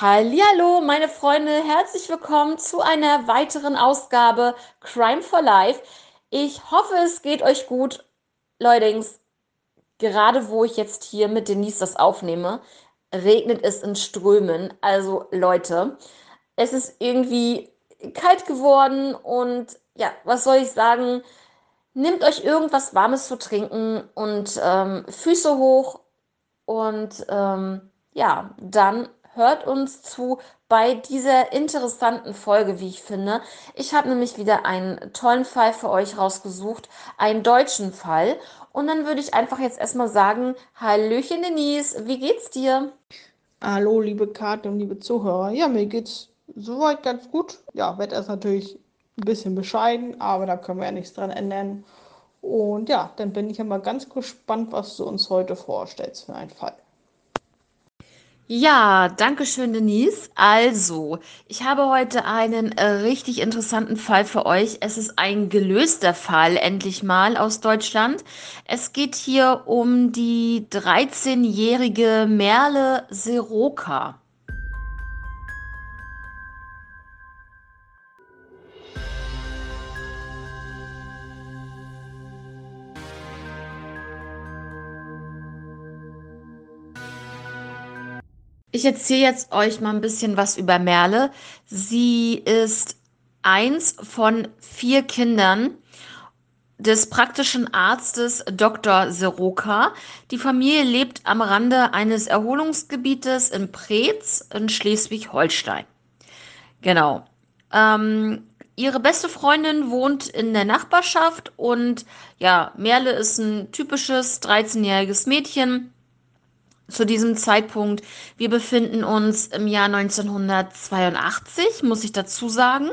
Hallihallo, meine Freunde, herzlich willkommen zu einer weiteren Ausgabe Crime for Life. Ich hoffe, es geht euch gut. Leutings, gerade wo ich jetzt hier mit Denise das aufnehme, regnet es in Strömen. Also Leute, es ist irgendwie kalt geworden und ja, was soll ich sagen? Nehmt euch irgendwas Warmes zu trinken und ähm, Füße hoch und ähm, ja, dann hört uns zu bei dieser interessanten Folge, wie ich finde. Ich habe nämlich wieder einen tollen Fall für euch rausgesucht, einen deutschen Fall. Und dann würde ich einfach jetzt erstmal sagen, Hallöchen Denise, wie geht's dir? Hallo, liebe Karte und liebe Zuhörer. Ja, mir geht's soweit ganz gut. Ja, Wetter ist natürlich ein bisschen bescheiden, aber da können wir ja nichts dran ändern. Und ja, dann bin ich ja mal ganz gespannt, was du uns heute vorstellst für einen Fall. Ja, danke schön, Denise. Also, ich habe heute einen äh, richtig interessanten Fall für euch. Es ist ein gelöster Fall, endlich mal aus Deutschland. Es geht hier um die 13-jährige Merle Seroka. Ich erzähle jetzt euch mal ein bisschen was über Merle. Sie ist eins von vier Kindern des praktischen Arztes Dr. Seroka. Die Familie lebt am Rande eines Erholungsgebietes in Preetz in Schleswig-Holstein. Genau. Ähm, ihre beste Freundin wohnt in der Nachbarschaft und ja, Merle ist ein typisches 13-jähriges Mädchen zu diesem Zeitpunkt. Wir befinden uns im Jahr 1982, muss ich dazu sagen.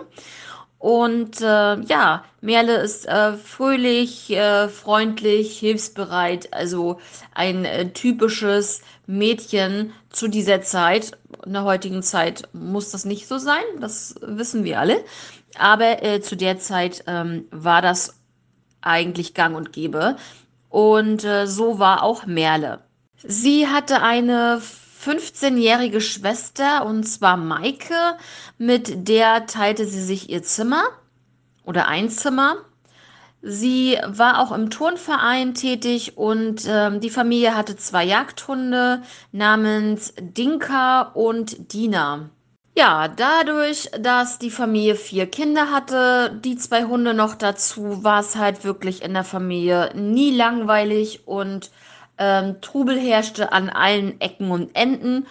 Und äh, ja, Merle ist äh, fröhlich, äh, freundlich, hilfsbereit, also ein äh, typisches Mädchen zu dieser Zeit. In der heutigen Zeit muss das nicht so sein, das wissen wir alle. Aber äh, zu der Zeit ähm, war das eigentlich gang und gäbe. Und äh, so war auch Merle. Sie hatte eine 15-jährige Schwester und zwar Maike, mit der teilte sie sich ihr Zimmer oder ein Zimmer. Sie war auch im Turnverein tätig und äh, die Familie hatte zwei Jagdhunde namens Dinka und Dina. Ja, dadurch, dass die Familie vier Kinder hatte, die zwei Hunde noch dazu, war es halt wirklich in der Familie nie langweilig und ähm, Trubel herrschte an allen Ecken und Enden.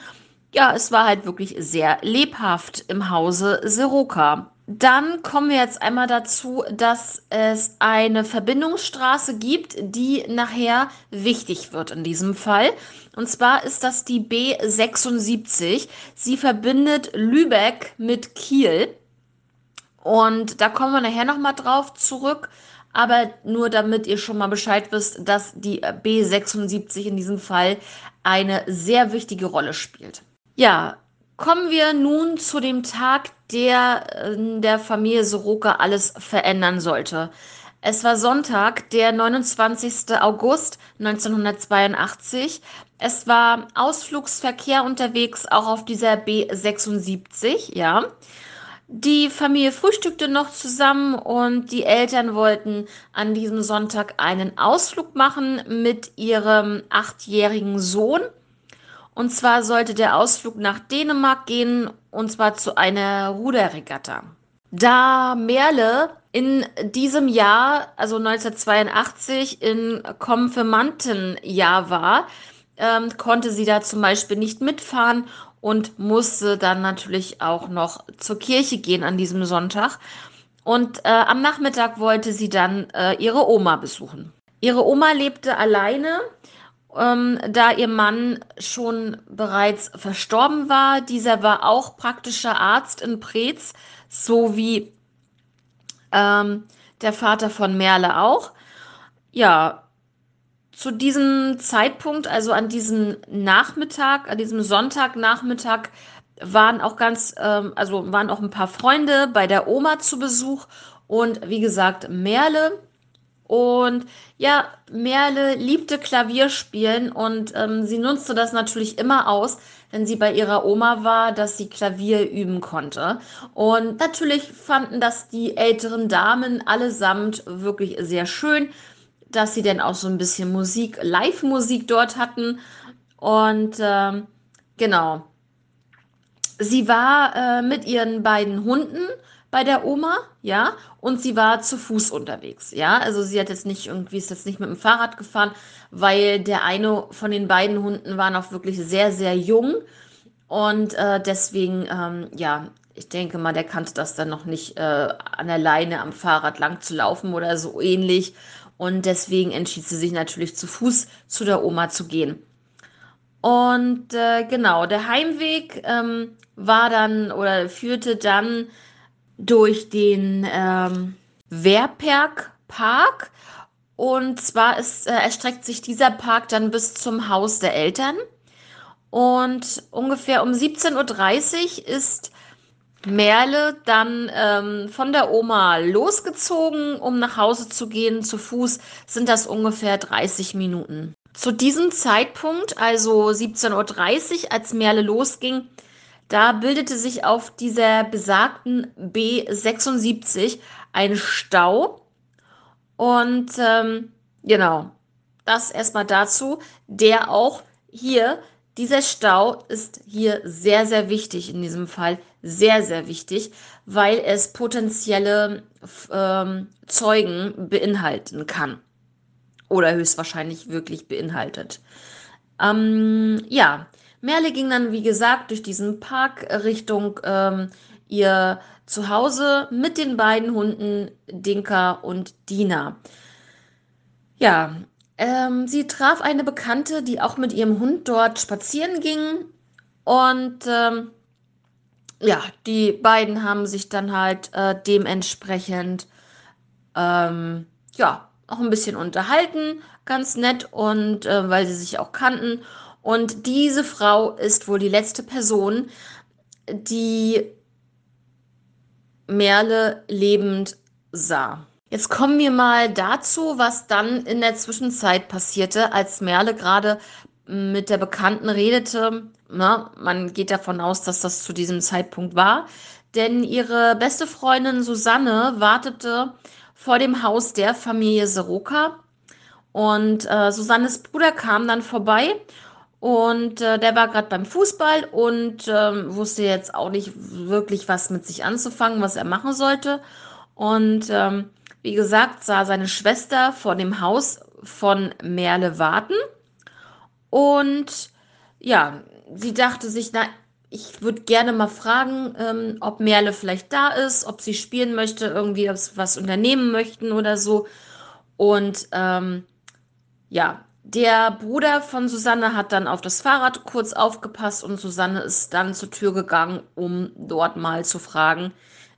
Ja, es war halt wirklich sehr lebhaft im Hause Seroka. Dann kommen wir jetzt einmal dazu, dass es eine Verbindungsstraße gibt, die nachher wichtig wird in diesem Fall. Und zwar ist das die B76. Sie verbindet Lübeck mit Kiel. Und da kommen wir nachher nochmal drauf zurück. Aber nur damit ihr schon mal Bescheid wisst, dass die B76 in diesem Fall eine sehr wichtige Rolle spielt. Ja, kommen wir nun zu dem Tag, der in der Familie Soroka alles verändern sollte. Es war Sonntag, der 29. August 1982. Es war Ausflugsverkehr unterwegs, auch auf dieser B76, ja. Die Familie frühstückte noch zusammen und die Eltern wollten an diesem Sonntag einen Ausflug machen mit ihrem achtjährigen Sohn. Und zwar sollte der Ausflug nach Dänemark gehen und zwar zu einer Ruderregatta. Da Merle in diesem Jahr, also 1982, in Konfirmandenjahr war, ähm, konnte sie da zum Beispiel nicht mitfahren und musste dann natürlich auch noch zur Kirche gehen an diesem Sonntag. Und äh, am Nachmittag wollte sie dann äh, ihre Oma besuchen. Ihre Oma lebte alleine, ähm, da ihr Mann schon bereits verstorben war. Dieser war auch praktischer Arzt in Preetz, so wie ähm, der Vater von Merle auch. Ja, zu diesem Zeitpunkt, also an diesem Nachmittag, an diesem Sonntagnachmittag, waren auch ganz, ähm, also waren auch ein paar Freunde bei der Oma zu Besuch und wie gesagt, Merle. Und ja, Merle liebte Klavierspielen und ähm, sie nutzte das natürlich immer aus, wenn sie bei ihrer Oma war, dass sie Klavier üben konnte. Und natürlich fanden das die älteren Damen allesamt wirklich sehr schön, dass sie denn auch so ein bisschen Musik, Live-Musik dort hatten. Und ähm, genau. Sie war äh, mit ihren beiden Hunden bei der Oma, ja, und sie war zu Fuß unterwegs, ja. Also sie hat jetzt nicht irgendwie, ist jetzt nicht mit dem Fahrrad gefahren, weil der eine von den beiden Hunden war noch wirklich sehr, sehr jung und äh, deswegen, ähm, ja, ich denke mal, der kannte das dann noch nicht, äh, an der Leine am Fahrrad lang zu laufen oder so ähnlich. Und deswegen entschied sie sich natürlich zu Fuß zu der Oma zu gehen. Und äh, genau, der Heimweg ähm, war dann oder führte dann durch den ähm, Wehrperk Park. Und zwar ist, äh, erstreckt sich dieser Park dann bis zum Haus der Eltern. Und ungefähr um 17.30 Uhr ist Merle dann ähm, von der Oma losgezogen, um nach Hause zu gehen. Zu Fuß sind das ungefähr 30 Minuten. Zu diesem Zeitpunkt, also 17.30 Uhr, als Merle losging, da bildete sich auf dieser besagten B76 ein Stau. Und ähm, genau, das erstmal dazu, der auch hier, dieser Stau ist hier sehr, sehr wichtig in diesem Fall. Sehr, sehr wichtig, weil es potenzielle ähm, Zeugen beinhalten kann. Oder höchstwahrscheinlich wirklich beinhaltet. Ähm, ja, Merle ging dann, wie gesagt, durch diesen Park Richtung ähm, ihr Zuhause mit den beiden Hunden Dinka und Dina. Ja, ähm, sie traf eine Bekannte, die auch mit ihrem Hund dort spazieren ging. Und ähm, ja, die beiden haben sich dann halt äh, dementsprechend ähm, ja auch ein bisschen unterhalten, ganz nett und äh, weil sie sich auch kannten. Und diese Frau ist wohl die letzte Person, die Merle lebend sah. Jetzt kommen wir mal dazu, was dann in der Zwischenzeit passierte, als Merle gerade mit der Bekannten redete. Na, man geht davon aus, dass das zu diesem Zeitpunkt war. Denn ihre beste Freundin Susanne wartete vor dem Haus der Familie Seroka. Und äh, Susannes Bruder kam dann vorbei und äh, der war gerade beim Fußball und ähm, wusste jetzt auch nicht wirklich, was mit sich anzufangen, was er machen sollte. Und ähm, wie gesagt, sah seine Schwester vor dem Haus von Merle warten. Und ja, sie dachte sich, na, ich würde gerne mal fragen, ähm, ob Merle vielleicht da ist, ob sie spielen möchte, irgendwie was unternehmen möchten oder so. Und ähm, ja, der Bruder von Susanne hat dann auf das Fahrrad kurz aufgepasst und Susanne ist dann zur Tür gegangen, um dort mal zu fragen,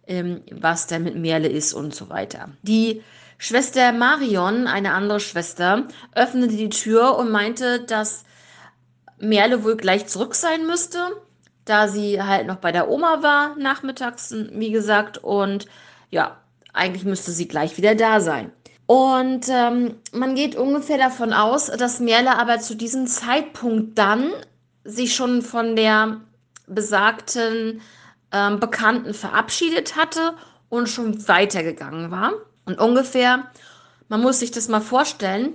ähm, was denn mit Merle ist und so weiter. Die Schwester Marion, eine andere Schwester, öffnete die Tür und meinte, dass Merle wohl gleich zurück sein müsste, da sie halt noch bei der Oma war, nachmittags, wie gesagt, und ja, eigentlich müsste sie gleich wieder da sein. Und ähm, man geht ungefähr davon aus, dass Merle aber zu diesem Zeitpunkt dann sich schon von der besagten ähm, Bekannten verabschiedet hatte und schon weitergegangen war. Und ungefähr, man muss sich das mal vorstellen,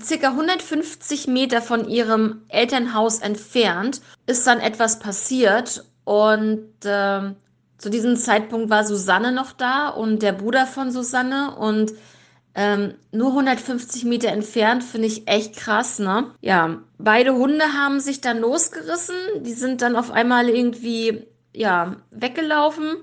circa 150 Meter von ihrem Elternhaus entfernt ist dann etwas passiert und äh, zu diesem Zeitpunkt war Susanne noch da und der Bruder von Susanne und ähm, nur 150 Meter entfernt finde ich echt krass, ne? Ja, beide Hunde haben sich dann losgerissen. Die sind dann auf einmal irgendwie, ja, weggelaufen.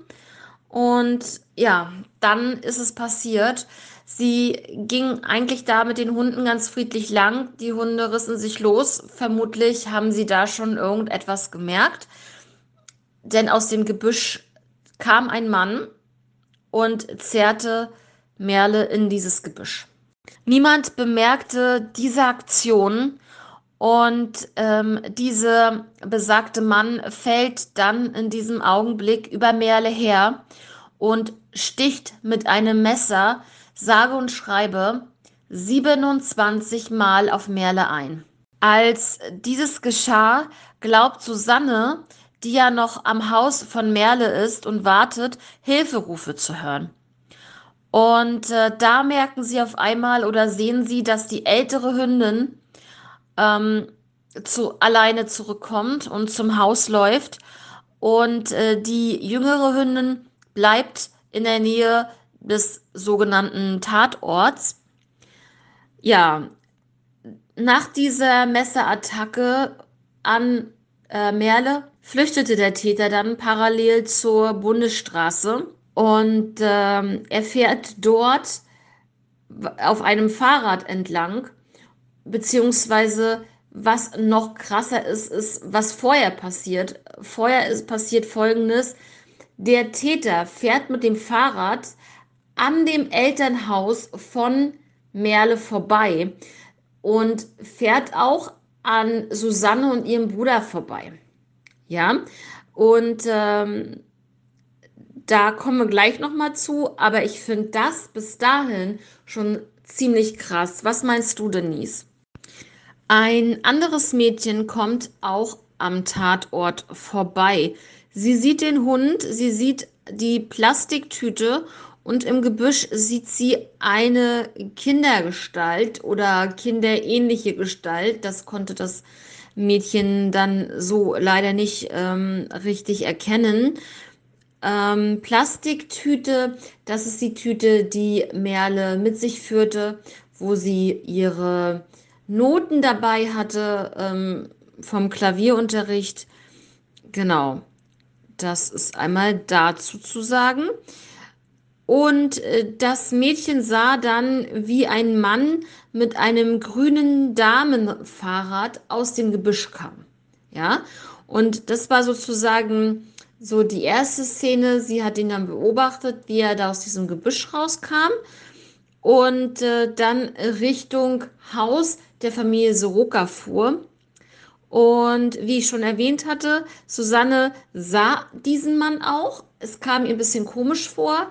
Und ja, dann ist es passiert. Sie ging eigentlich da mit den Hunden ganz friedlich lang. Die Hunde rissen sich los. Vermutlich haben sie da schon irgendetwas gemerkt. Denn aus dem Gebüsch kam ein Mann und zerrte Merle in dieses Gebüsch. Niemand bemerkte diese Aktion und ähm, dieser besagte Mann fällt dann in diesem Augenblick über Merle her und sticht mit einem Messer, sage und schreibe, 27 Mal auf Merle ein. Als dieses geschah, glaubt Susanne, die ja noch am Haus von Merle ist und wartet, Hilferufe zu hören. Und äh, da merken sie auf einmal oder sehen sie, dass die ältere Hündin ähm, zu, alleine zurückkommt und zum Haus läuft. Und äh, die jüngere Hündin bleibt in der Nähe des sogenannten Tatorts. Ja, nach dieser Messerattacke an äh, Merle flüchtete der Täter dann parallel zur Bundesstraße und ähm, er fährt dort auf einem Fahrrad entlang, beziehungsweise was noch krasser ist, ist, was vorher passiert. Vorher ist passiert folgendes: Der Täter fährt mit dem Fahrrad an dem Elternhaus von Merle vorbei und fährt auch an Susanne und ihrem Bruder vorbei. Ja, und ähm, da kommen wir gleich nochmal zu, aber ich finde das bis dahin schon ziemlich krass. Was meinst du, Denise? Ein anderes Mädchen kommt auch am Tatort vorbei. Sie sieht den Hund, sie sieht die Plastiktüte und im Gebüsch sieht sie eine Kindergestalt oder kinderähnliche Gestalt. Das konnte das Mädchen dann so leider nicht ähm, richtig erkennen. Ähm, Plastiktüte, das ist die Tüte, die Merle mit sich führte, wo sie ihre Noten dabei hatte ähm, vom Klavierunterricht. Genau, das ist einmal dazu zu sagen. Und äh, das Mädchen sah dann, wie ein Mann mit einem grünen Damenfahrrad aus dem Gebüsch kam. Ja, und das war sozusagen so die erste Szene. Sie hat ihn dann beobachtet, wie er da aus diesem Gebüsch rauskam und äh, dann Richtung Haus der Familie Soroka fuhr. Und wie ich schon erwähnt hatte, Susanne sah diesen Mann auch. Es kam ihr ein bisschen komisch vor,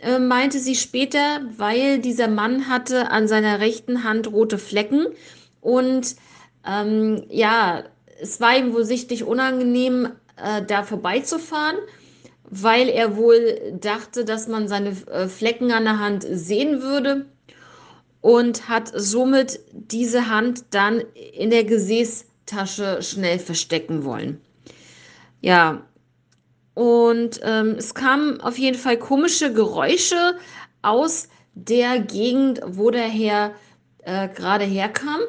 äh, meinte sie später, weil dieser Mann hatte an seiner rechten Hand rote Flecken. Und ähm, ja, es war ihm wohl sichtlich unangenehm, äh, da vorbeizufahren, weil er wohl dachte, dass man seine äh, Flecken an der Hand sehen würde und hat somit diese Hand dann in der Gesäßtasche schnell verstecken wollen. Ja, und ähm, es kamen auf jeden Fall komische Geräusche aus der Gegend, wo der Herr äh, gerade herkam.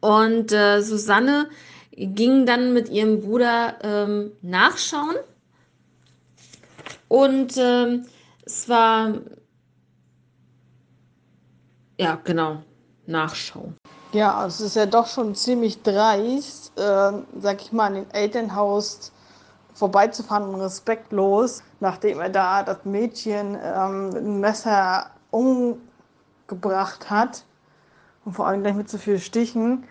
Und äh, Susanne ging dann mit ihrem Bruder ähm, nachschauen. Und ähm, es war, ja, genau, Nachschau. Ja, es ist ja doch schon ziemlich dreist, äh, sag ich mal, an dem Elternhaus vorbeizufahren und respektlos, nachdem er da das Mädchen ähm, mit einem Messer umgebracht hat und vor allem gleich mit so vielen Stichen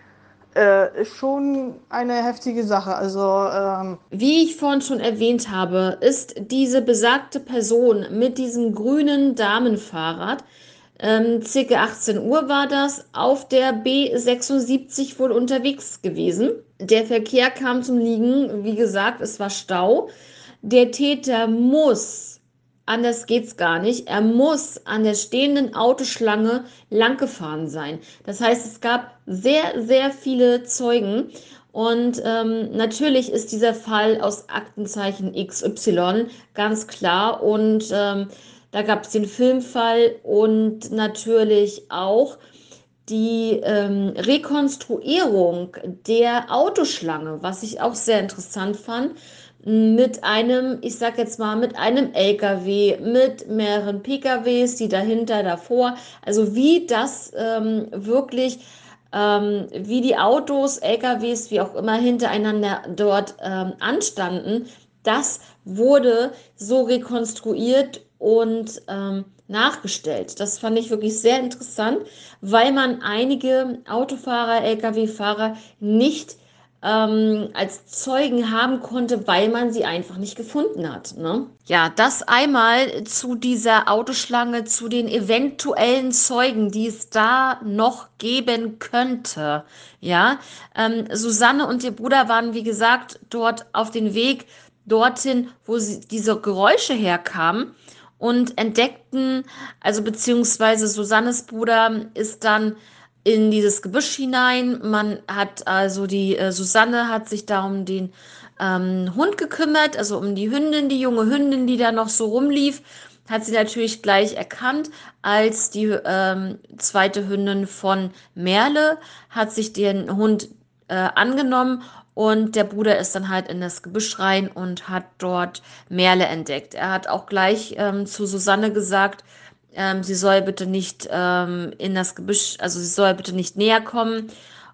äh, ist schon eine heftige Sache. Also ähm wie ich vorhin schon erwähnt habe, ist diese besagte Person mit diesem grünen Damenfahrrad ähm, circa 18 Uhr war das, auf der B76 wohl unterwegs gewesen. Der Verkehr kam zum Liegen. Wie gesagt, es war Stau. Der Täter muss Anders geht's gar nicht. Er muss an der stehenden Autoschlange langgefahren sein. Das heißt, es gab sehr, sehr viele Zeugen. Und ähm, natürlich ist dieser Fall aus Aktenzeichen XY ganz klar. Und ähm, da gab es den Filmfall und natürlich auch die ähm, Rekonstruierung der Autoschlange, was ich auch sehr interessant fand mit einem, ich sag jetzt mal, mit einem LKW, mit mehreren PKWs, die dahinter, davor, also wie das ähm, wirklich, ähm, wie die Autos, LKWs, wie auch immer hintereinander dort ähm, anstanden, das wurde so rekonstruiert und ähm, nachgestellt. Das fand ich wirklich sehr interessant, weil man einige Autofahrer, Lkw-Fahrer nicht ähm, als Zeugen haben konnte, weil man sie einfach nicht gefunden hat. Ne? Ja, das einmal zu dieser Autoschlange, zu den eventuellen Zeugen, die es da noch geben könnte. Ja, ähm, Susanne und ihr Bruder waren, wie gesagt, dort auf den Weg dorthin, wo sie, diese Geräusche herkamen und entdeckten, also beziehungsweise Susannes Bruder ist dann in dieses Gebüsch hinein. Man hat also die äh, Susanne hat sich da um den ähm, Hund gekümmert, also um die Hündin, die junge Hündin, die da noch so rumlief, hat sie natürlich gleich erkannt als die ähm, zweite Hündin von Merle, hat sich den Hund äh, angenommen und der Bruder ist dann halt in das Gebüsch rein und hat dort Merle entdeckt. Er hat auch gleich ähm, zu Susanne gesagt, ähm, sie soll bitte nicht ähm, in das Gebüsch, also sie soll bitte nicht näher kommen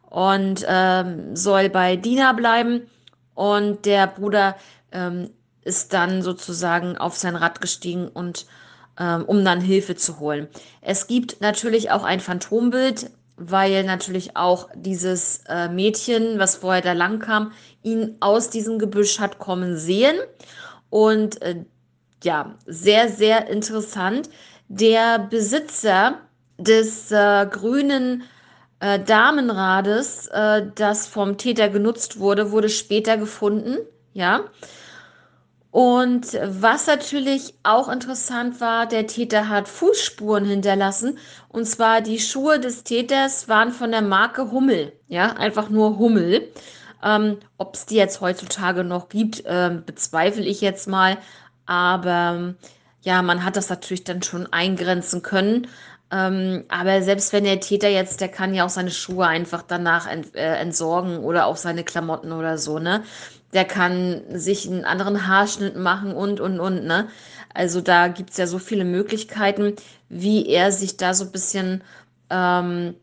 und ähm, soll bei Dina bleiben. Und der Bruder ähm, ist dann sozusagen auf sein Rad gestiegen und ähm, um dann Hilfe zu holen. Es gibt natürlich auch ein Phantombild, weil natürlich auch dieses äh, Mädchen, was vorher da lang kam, ihn aus diesem Gebüsch hat kommen sehen. Und äh, ja, sehr, sehr interessant der Besitzer des äh, grünen äh, Damenrades, äh, das vom Täter genutzt wurde, wurde später gefunden. Ja. Und was natürlich auch interessant war, der Täter hat Fußspuren hinterlassen. Und zwar die Schuhe des Täters waren von der Marke Hummel. Ja, einfach nur Hummel. Ähm, Ob es die jetzt heutzutage noch gibt, äh, bezweifle ich jetzt mal. Aber ja, man hat das natürlich dann schon eingrenzen können. Ähm, aber selbst wenn der Täter jetzt, der kann ja auch seine Schuhe einfach danach ent, äh, entsorgen oder auch seine Klamotten oder so, ne? Der kann sich einen anderen Haarschnitt machen und, und, und, ne? Also da gibt es ja so viele Möglichkeiten, wie er sich da so ein bisschen, ähm,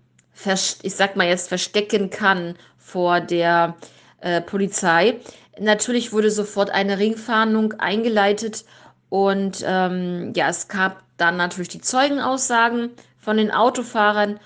ich sag mal jetzt, verstecken kann vor der äh, Polizei. Natürlich wurde sofort eine Ringfahndung eingeleitet und ähm, ja, es gab dann natürlich die Zeugenaussagen von den Autofahrern.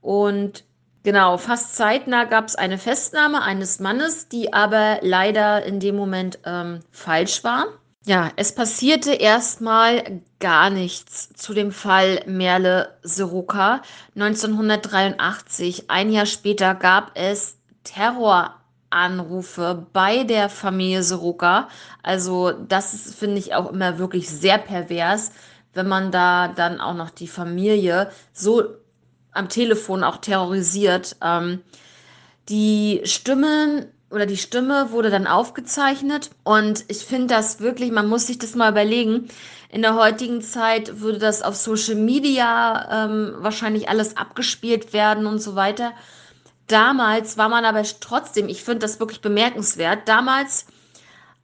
Und genau, fast zeitnah gab es eine Festnahme eines Mannes, die aber leider in dem Moment ähm, falsch war. Ja, es passierte erstmal gar nichts zu dem Fall Merle Seroka 1983. Ein Jahr später gab es Terror Anrufe bei der Familie Soroka. Also das finde ich auch immer wirklich sehr pervers, wenn man da dann auch noch die Familie so am Telefon auch terrorisiert. Ähm, die Stimmen oder die Stimme wurde dann aufgezeichnet und ich finde das wirklich, man muss sich das mal überlegen. In der heutigen Zeit würde das auf Social Media ähm, wahrscheinlich alles abgespielt werden und so weiter. Damals war man aber trotzdem, ich finde das wirklich bemerkenswert, damals,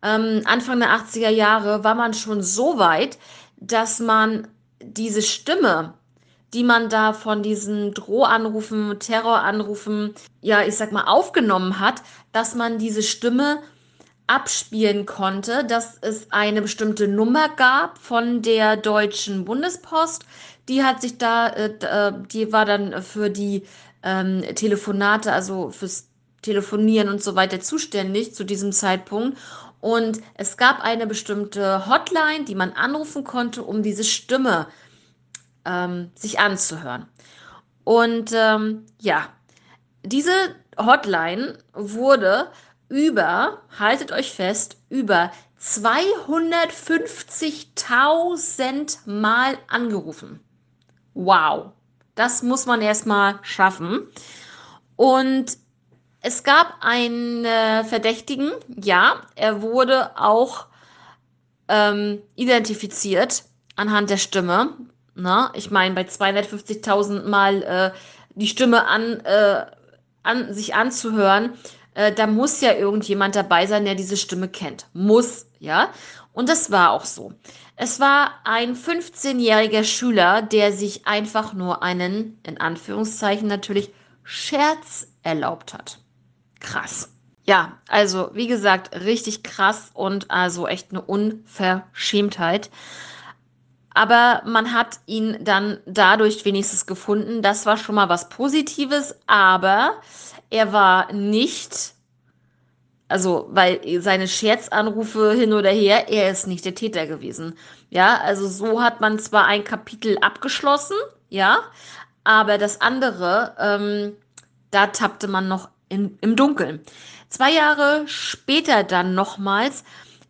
ähm, Anfang der 80er Jahre, war man schon so weit, dass man diese Stimme, die man da von diesen Drohanrufen, Terroranrufen, ja, ich sag mal, aufgenommen hat, dass man diese Stimme abspielen konnte, dass es eine bestimmte Nummer gab von der deutschen Bundespost. Die hat sich da, äh, äh die war dann für die ähm, Telefonate, also fürs Telefonieren und so weiter zuständig zu diesem Zeitpunkt. Und es gab eine bestimmte Hotline, die man anrufen konnte, um diese Stimme ähm, sich anzuhören. Und ähm, ja, diese Hotline wurde über, haltet euch fest, über 250.000 Mal angerufen. Wow. Das muss man erstmal schaffen. Und es gab einen äh, Verdächtigen, ja, er wurde auch ähm, identifiziert anhand der Stimme. Na, ich meine, bei 250.000 Mal äh, die Stimme an, äh, an, sich anzuhören, äh, da muss ja irgendjemand dabei sein, der diese Stimme kennt. Muss, ja. Und das war auch so. Es war ein 15-jähriger Schüler, der sich einfach nur einen, in Anführungszeichen natürlich, Scherz erlaubt hat. Krass. Ja, also wie gesagt, richtig krass und also echt eine Unverschämtheit. Aber man hat ihn dann dadurch wenigstens gefunden. Das war schon mal was Positives, aber er war nicht Also, weil seine Scherzanrufe hin oder her, er ist nicht der Täter gewesen. Ja, also so hat man zwar ein Kapitel abgeschlossen, ja, aber das andere, ähm, da tappte man noch in, im Dunkeln. Zwei Jahre später dann nochmals,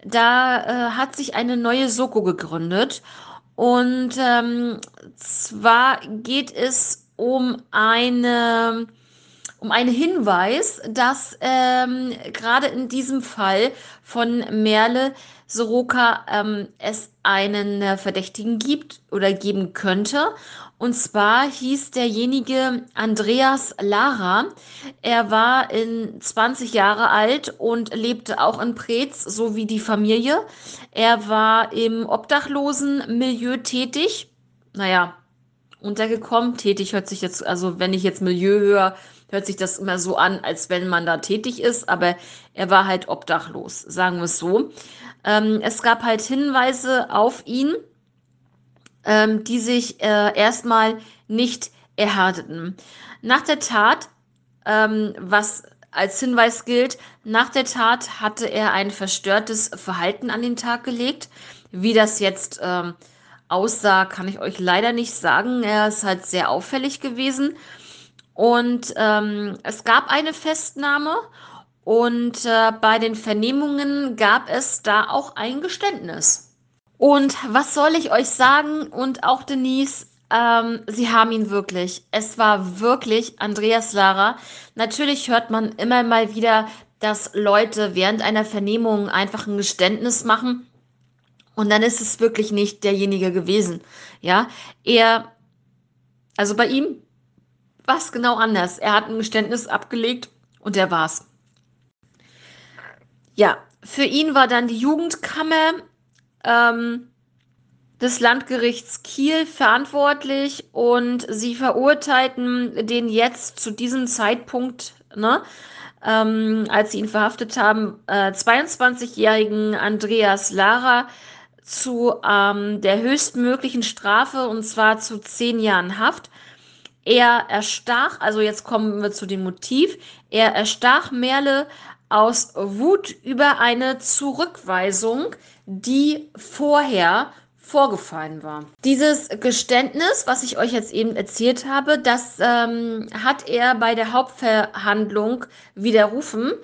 da äh, hat sich eine neue Soko gegründet. Und ähm, zwar geht es um eine einen Hinweis, dass ähm, gerade in diesem Fall von Merle Soroka ähm, es einen äh, Verdächtigen gibt oder geben könnte. Und zwar hieß derjenige Andreas Lara. Er war in 20 Jahre alt und lebte auch in Preetz, so wie die Familie. Er war im obdachlosen Milieu tätig. Naja, untergekommen. Tätig hört sich jetzt, also wenn ich jetzt Milieu höre, hört sich das immer so an, als wenn man da tätig ist, aber er war halt obdachlos, sagen wir es so. Ähm, es gab halt Hinweise auf ihn, ähm, die sich äh, erstmal nicht erhärteten. Nach der Tat, ähm, was als Hinweis gilt, nach der Tat hatte er ein verstörtes Verhalten an den Tag gelegt. Wie das jetzt ähm, aussah, kann ich euch leider nicht sagen. Er ist halt sehr auffällig gewesen. Und ähm, es gab eine Festnahme und äh, bei den Vernehmungen gab es da auch ein Geständnis. Und was soll ich euch sagen? Und auch Denise, ähm, sie haben ihn wirklich. Es war wirklich Andreas Lara. Natürlich hört man immer mal wieder, dass Leute während einer Vernehmung einfach ein Geständnis machen. Und dann ist es wirklich nicht derjenige gewesen. Ja, er, also bei ihm was genau anders. Er hat ein Geständnis abgelegt und er war's. Ja, für ihn war dann die Jugendkammer ähm, des Landgerichts Kiel verantwortlich und sie verurteilten den jetzt zu diesem Zeitpunkt, ne, ähm, als sie ihn verhaftet haben, äh, 22-jährigen Andreas Lara zu ähm, der höchstmöglichen Strafe und zwar zu zehn Jahren Haft. Er erstach, also jetzt kommen wir zu dem Motiv, er erstach Merle aus Wut über eine Zurückweisung, die vorher vorgefallen war. Dieses Geständnis, was ich euch jetzt eben erzählt habe, das ähm, hat er bei der Hauptverhandlung widerrufen,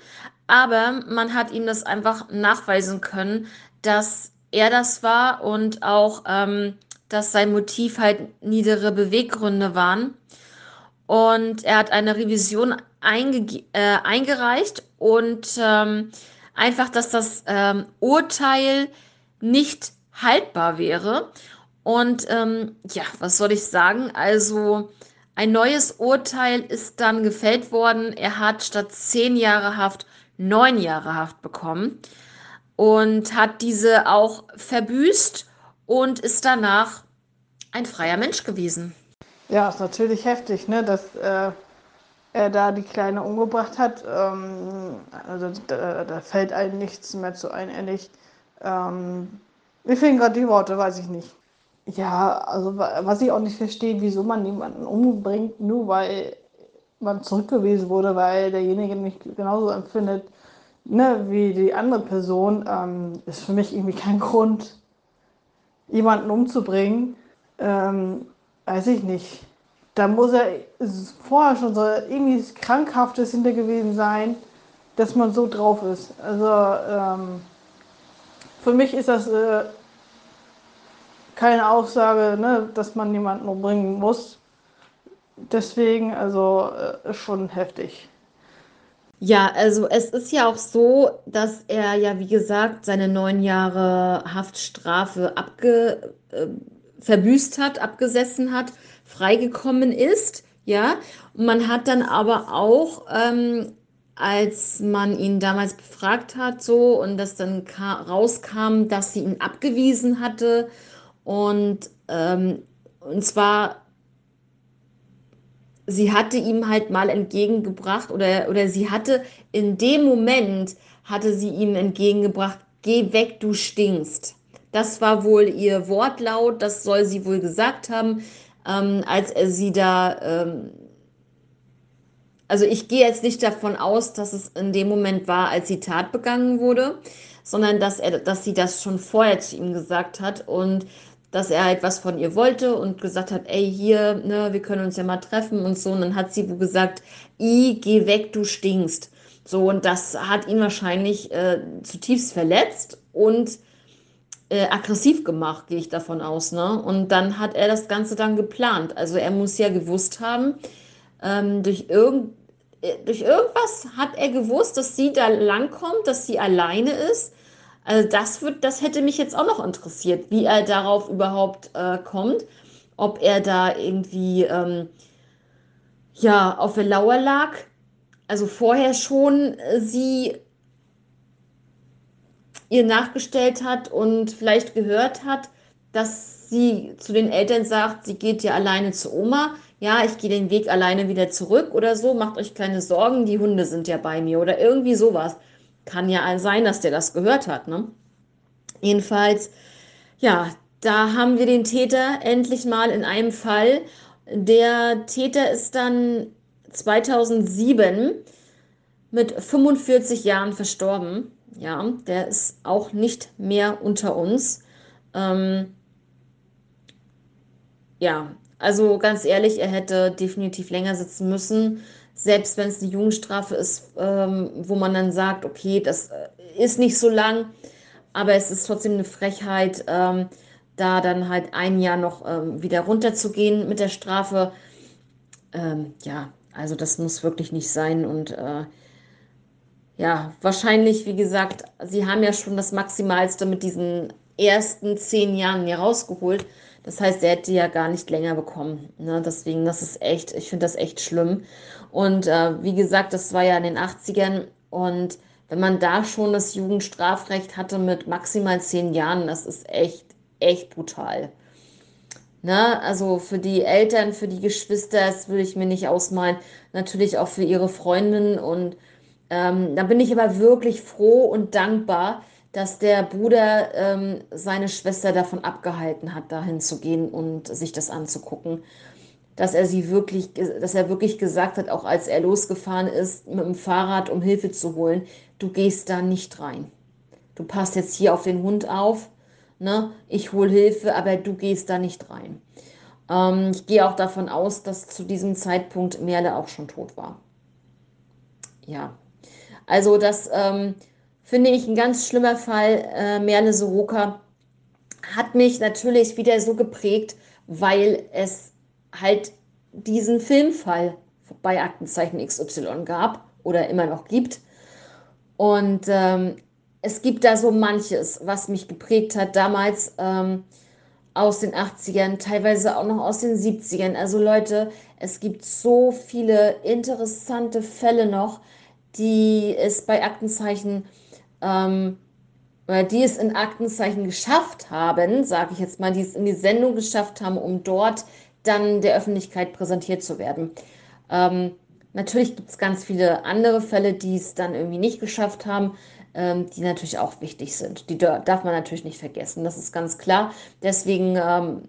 aber man hat ihm das einfach nachweisen können, dass er das war und auch, ähm, dass sein Motiv halt niedere Beweggründe waren. Und er hat eine Revision einge äh, eingereicht und ähm, einfach, dass das ähm, Urteil nicht haltbar wäre. Und ähm, ja, was soll ich sagen? Also ein neues Urteil ist dann gefällt worden. Er hat statt zehn Jahre Haft neun Jahre Haft bekommen und hat diese auch verbüßt und ist danach ein freier Mensch gewesen. Ja, ist natürlich heftig, ne, dass äh, er da die Kleine umgebracht hat. Ähm, also da, da, fällt einem nichts mehr zu ein, ehrlich. Ähm, mir fehlen gerade die Worte, weiß ich nicht. Ja, also was ich auch nicht verstehe, wieso man jemanden umbringt, nur weil man zurückgewiesen wurde, weil derjenige nicht genauso empfindet ne, wie die andere Person, ähm, ist für mich irgendwie kein Grund, jemanden umzubringen. Ähm, weiß ich nicht. Da muss er vorher schon so irgendwie Krankhaftes hinter gewesen sein, dass man so drauf ist. Also ähm, für mich ist das äh, keine Aussage, ne, dass man jemanden umbringen muss. Deswegen, also äh, schon heftig. Ja, also es ist ja auch so, dass er ja, wie gesagt, seine neun Jahre Haftstrafe abge, äh, verbüßt hat, abgesessen hat, freigekommen ist, ja. Und man hat dann aber auch, ähm, als man ihn damals befragt hat, so und das dann rauskam, dass sie ihn abgewiesen hatte und ähm, und zwar sie hatte ihm halt mal entgegengebracht oder oder sie hatte in dem Moment hatte sie ihm entgegengebracht, geh weg, du stinkst. Das war wohl ihr Wortlaut, das soll sie wohl gesagt haben, ähm, als er sie da, ähm, also ich gehe jetzt nicht davon aus, dass es in dem Moment war, als die Tat begangen wurde, sondern dass er, dass sie das schon vorher zu ihm gesagt hat und dass er halt was von ihr wollte und gesagt hat, ey, hier, ne, wir können uns ja mal treffen und so. Und dann hat sie gesagt, I, geh weg, du stinkst. So, und das hat ihn wahrscheinlich äh, zutiefst verletzt und äh, aggressiv gemacht, gehe ich davon aus. Ne? Und dann hat er das Ganze dann geplant. Also er muss ja gewusst haben, ähm, durch, irgend, äh, durch irgendwas hat er gewusst, dass sie da langkommt, dass sie alleine ist. Also das wird, das hätte mich jetzt auch noch interessiert, wie er darauf überhaupt äh, kommt. Ob er da irgendwie ähm, ja auf der Lauer lag, also vorher schon äh, sie ihr nachgestellt hat und vielleicht gehört hat, dass sie zu den Eltern sagt, sie geht ja alleine zu Oma. Ja, ich gehe den Weg alleine wieder zurück oder so. Macht euch keine Sorgen, die Hunde sind ja bei mir oder irgendwie sowas. Kann ja sein, dass der das gehört hat, ne? Jedenfalls, ja, da haben wir den Täter endlich mal in einem Fall. Der Täter ist dann 2007 mit 45 Jahren verstorben. Ja, der ist auch nicht mehr unter uns. Ähm, ja, also ganz ehrlich, er hätte definitiv länger sitzen müssen, selbst wenn es eine Jugendstrafe ist, ähm, wo man dann sagt, okay, das äh, ist nicht so lang, aber es ist trotzdem eine Frechheit, ähm, da dann halt ein Jahr noch ähm, wieder runterzugehen mit der Strafe. Ähm, ja, also das muss wirklich nicht sein und äh, ja, wahrscheinlich, wie gesagt, sie haben ja schon das Maximalste mit diesen ersten zehn Jahren hier rausgeholt. Das heißt, er hätte ja gar nicht länger bekommen. Ne? Deswegen, das ist echt, ich finde das echt schlimm. Und äh, wie gesagt, das war ja in den 80ern. Und wenn man da schon das Jugendstrafrecht hatte mit maximal zehn Jahren, das ist echt, echt brutal. Ne? Also für die Eltern, für die Geschwister, das würde ich mir nicht ausmalen. Natürlich auch für ihre Freundinnen und ähm, da bin ich aber wirklich froh und dankbar, dass der Bruder ähm, seine Schwester davon abgehalten hat, dahin zu gehen und sich das anzugucken. Dass er sie wirklich, dass er wirklich gesagt hat, auch als er losgefahren ist mit dem Fahrrad, um Hilfe zu holen, du gehst da nicht rein. Du passt jetzt hier auf den Hund auf, ne? Ich hole Hilfe, aber du gehst da nicht rein. Ähm, ich gehe auch davon aus, dass zu diesem Zeitpunkt Merle auch schon tot war. Ja, also das ähm, finde ich ein ganz schlimmer Fall. Äh, Merle Soroka hat mich natürlich wieder so geprägt, weil es halt diesen Filmfall bei Aktenzeichen XY gab oder immer noch gibt. Und ähm, es gibt da so manches, was mich geprägt hat damals ähm, aus den 80ern, teilweise auch noch aus den 70ern. Also Leute, es gibt so viele interessante Fälle noch, die es bei Aktenzeichen, ähm, oder die es in Aktenzeichen geschafft haben, sage ich jetzt mal, die es in die Sendung geschafft haben, um dort dann der Öffentlichkeit präsentiert zu werden. Ähm, natürlich gibt es ganz viele andere Fälle, die es dann irgendwie nicht geschafft haben, ähm, die natürlich auch wichtig sind. Die darf man natürlich nicht vergessen, das ist ganz klar. Deswegen ähm,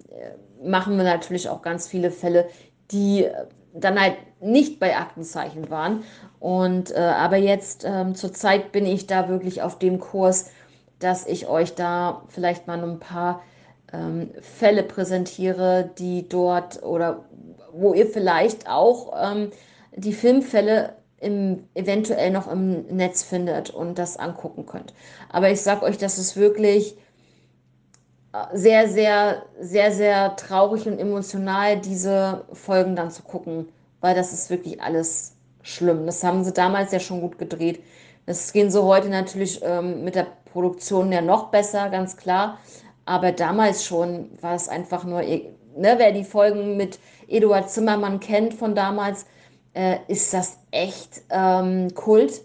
machen wir natürlich auch ganz viele Fälle, die dann halt nicht bei Aktenzeichen waren. Und äh, aber jetzt ähm, zurzeit bin ich da wirklich auf dem Kurs, dass ich euch da vielleicht mal ein paar ähm, Fälle präsentiere, die dort oder wo ihr vielleicht auch ähm, die Filmfälle im, eventuell noch im Netz findet und das angucken könnt. Aber ich sage euch, das ist wirklich sehr, sehr, sehr, sehr traurig und emotional, diese Folgen dann zu gucken, weil das ist wirklich alles schlimm. Das haben sie damals ja schon gut gedreht. Das gehen so heute natürlich ähm, mit der Produktion ja noch besser, ganz klar. Aber damals schon war es einfach nur, ne, wer die Folgen mit Eduard Zimmermann kennt von damals, äh, ist das echt ähm, Kult.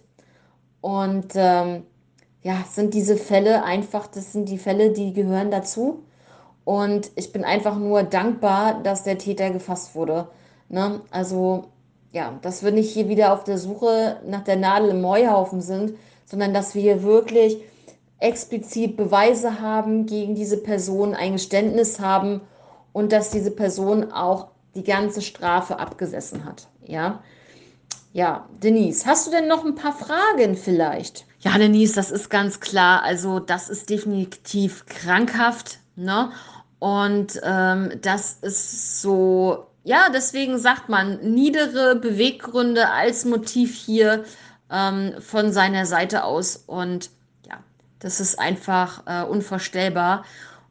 Und ähm, ja, sind diese Fälle einfach, das sind die Fälle, die gehören dazu. Und ich bin einfach nur dankbar, dass der Täter gefasst wurde. Ne? Also, ja, dass wir nicht hier wieder auf der Suche nach der Nadel im Heuhaufen sind, sondern dass wir hier wirklich explizit Beweise haben gegen diese Person, ein Geständnis haben und dass diese Person auch die ganze Strafe abgesessen hat. Ja. Ja, Denise, hast du denn noch ein paar Fragen vielleicht? Ja, Denise, das ist ganz klar. Also, das ist definitiv krankhaft, ne? Und ähm, das ist so, ja, deswegen sagt man, niedere Beweggründe als Motiv hier ähm, von seiner Seite aus. Und das ist einfach äh, unvorstellbar.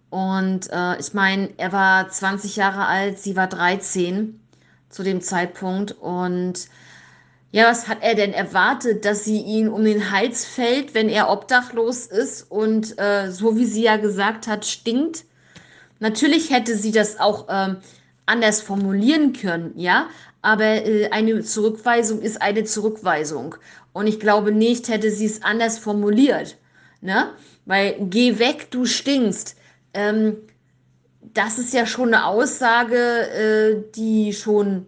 Und äh, ich meine, er war 20 Jahre alt, sie war 13 zu dem Zeitpunkt. Und ja, was hat er denn erwartet, dass sie ihn um den Hals fällt, wenn er obdachlos ist und äh, so wie sie ja gesagt hat, stinkt? Natürlich hätte sie das auch ähm, anders formulieren können, ja, aber äh, eine Zurückweisung ist eine Zurückweisung. Und ich glaube nicht, hätte sie es anders formuliert, ne? Weil geh weg, du stinkst. Ähm, das ist ja schon eine Aussage, äh, die schon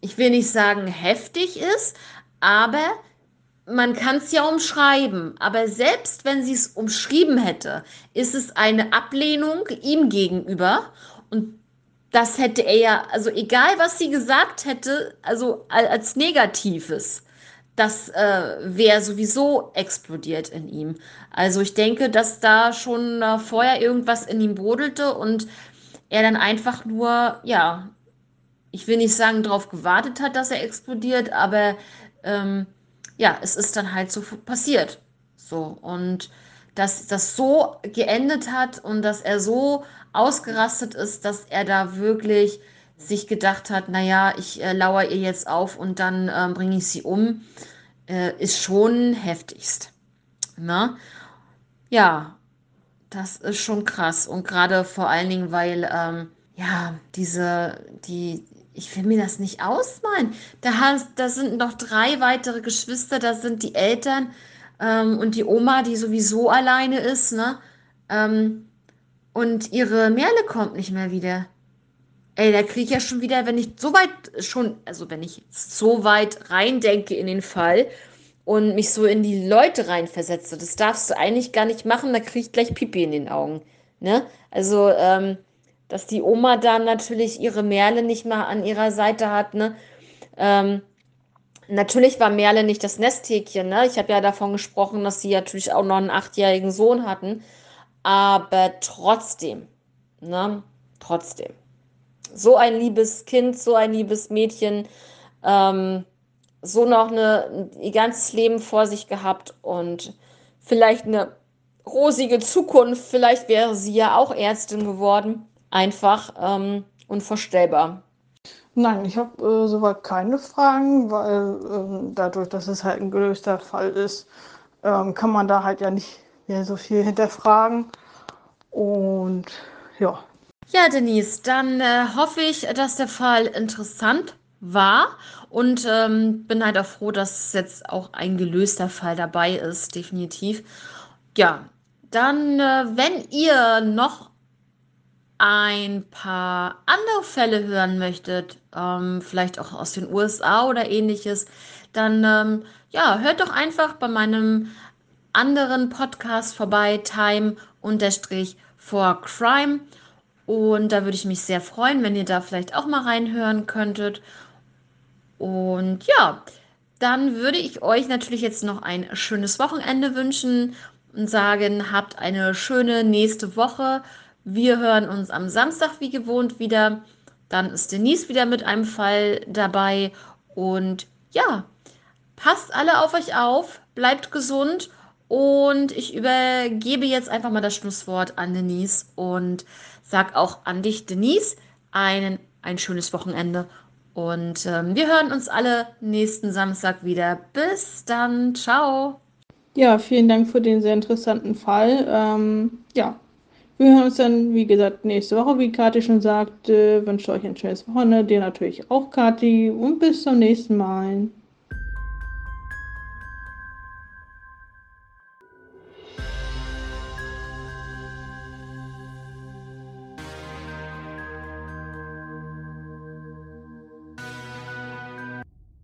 ich will nicht sagen heftig ist, aber man kann es ja umschreiben. Aber selbst wenn sie es umschrieben hätte, ist es eine Ablehnung ihm gegenüber. Und das hätte er ja, also egal was sie gesagt hätte, also als Negatives, das äh, wäre sowieso explodiert in ihm. Also ich denke, dass da schon äh, vorher irgendwas in ihm brodelte und er dann einfach nur, ja, ich will nicht sagen, darauf gewartet hat, dass er explodiert, aber ähm, ja, es ist dann halt so passiert. So, und dass das so geendet hat und dass er so ausgerastet ist, dass er da wirklich sich gedacht hat, naja, ich äh, lauere ihr jetzt auf und dann äh, bringe ich sie um, äh, ist schon heftigst. Na? Ne? Ja, das ist schon krass. Und gerade vor allen Dingen, weil ähm, ja, diese, die, ich will mir das nicht ausmalen. Da, hast, da sind noch drei weitere Geschwister, da sind die Eltern ähm, und die Oma, die sowieso alleine ist, ne? Ähm, und ihre Merle kommt nicht mehr wieder. Ey, da kriege ich ja schon wieder, wenn ich so weit schon, also wenn ich so weit reindenke in den Fall und mich so in die Leute reinversetze, das darfst du eigentlich gar nicht machen, da kriege ich gleich Pipi in den Augen. Ne? Also, ähm, dass die Oma dann natürlich ihre Merle nicht mal an ihrer Seite hat. Ne? Ähm, natürlich war Merle nicht das Nesthäkchen. Ne? Ich habe ja davon gesprochen, dass sie natürlich auch noch einen achtjährigen Sohn hatten. Aber trotzdem, ne? trotzdem. So ein liebes Kind, so ein liebes Mädchen, ähm, so noch eine, ihr ganzes Leben vor sich gehabt und vielleicht eine rosige Zukunft. Vielleicht wäre sie ja auch Ärztin geworden einfach ähm, unvorstellbar. Nein, ich habe äh, soweit keine Fragen, weil äh, dadurch, dass es halt ein gelöster Fall ist, ähm, kann man da halt ja nicht mehr so viel hinterfragen. Und ja. Ja, Denise, dann äh, hoffe ich, dass der Fall interessant war und ähm, bin halt auch froh, dass jetzt auch ein gelöster Fall dabei ist, definitiv. Ja, dann, äh, wenn ihr noch ein paar andere Fälle hören möchtet, ähm, vielleicht auch aus den USA oder ähnliches, dann ähm, ja, hört doch einfach bei meinem anderen Podcast vorbei, Time for Crime. Und da würde ich mich sehr freuen, wenn ihr da vielleicht auch mal reinhören könntet. Und ja, dann würde ich euch natürlich jetzt noch ein schönes Wochenende wünschen und sagen, habt eine schöne nächste Woche. Wir hören uns am Samstag wie gewohnt wieder. Dann ist Denise wieder mit einem Fall dabei. Und ja, passt alle auf euch auf, bleibt gesund. Und ich übergebe jetzt einfach mal das Schlusswort an Denise und sag auch an dich, Denise, einen, ein schönes Wochenende. Und ähm, wir hören uns alle nächsten Samstag wieder. Bis dann. Ciao. Ja, vielen Dank für den sehr interessanten Fall. Ähm, ja, wir hören uns dann, wie gesagt, nächste Woche, wie Kathi schon sagte. Wünsche euch ein schönes Wochenende. Dir natürlich auch, Kathi. Und bis zum nächsten Mal.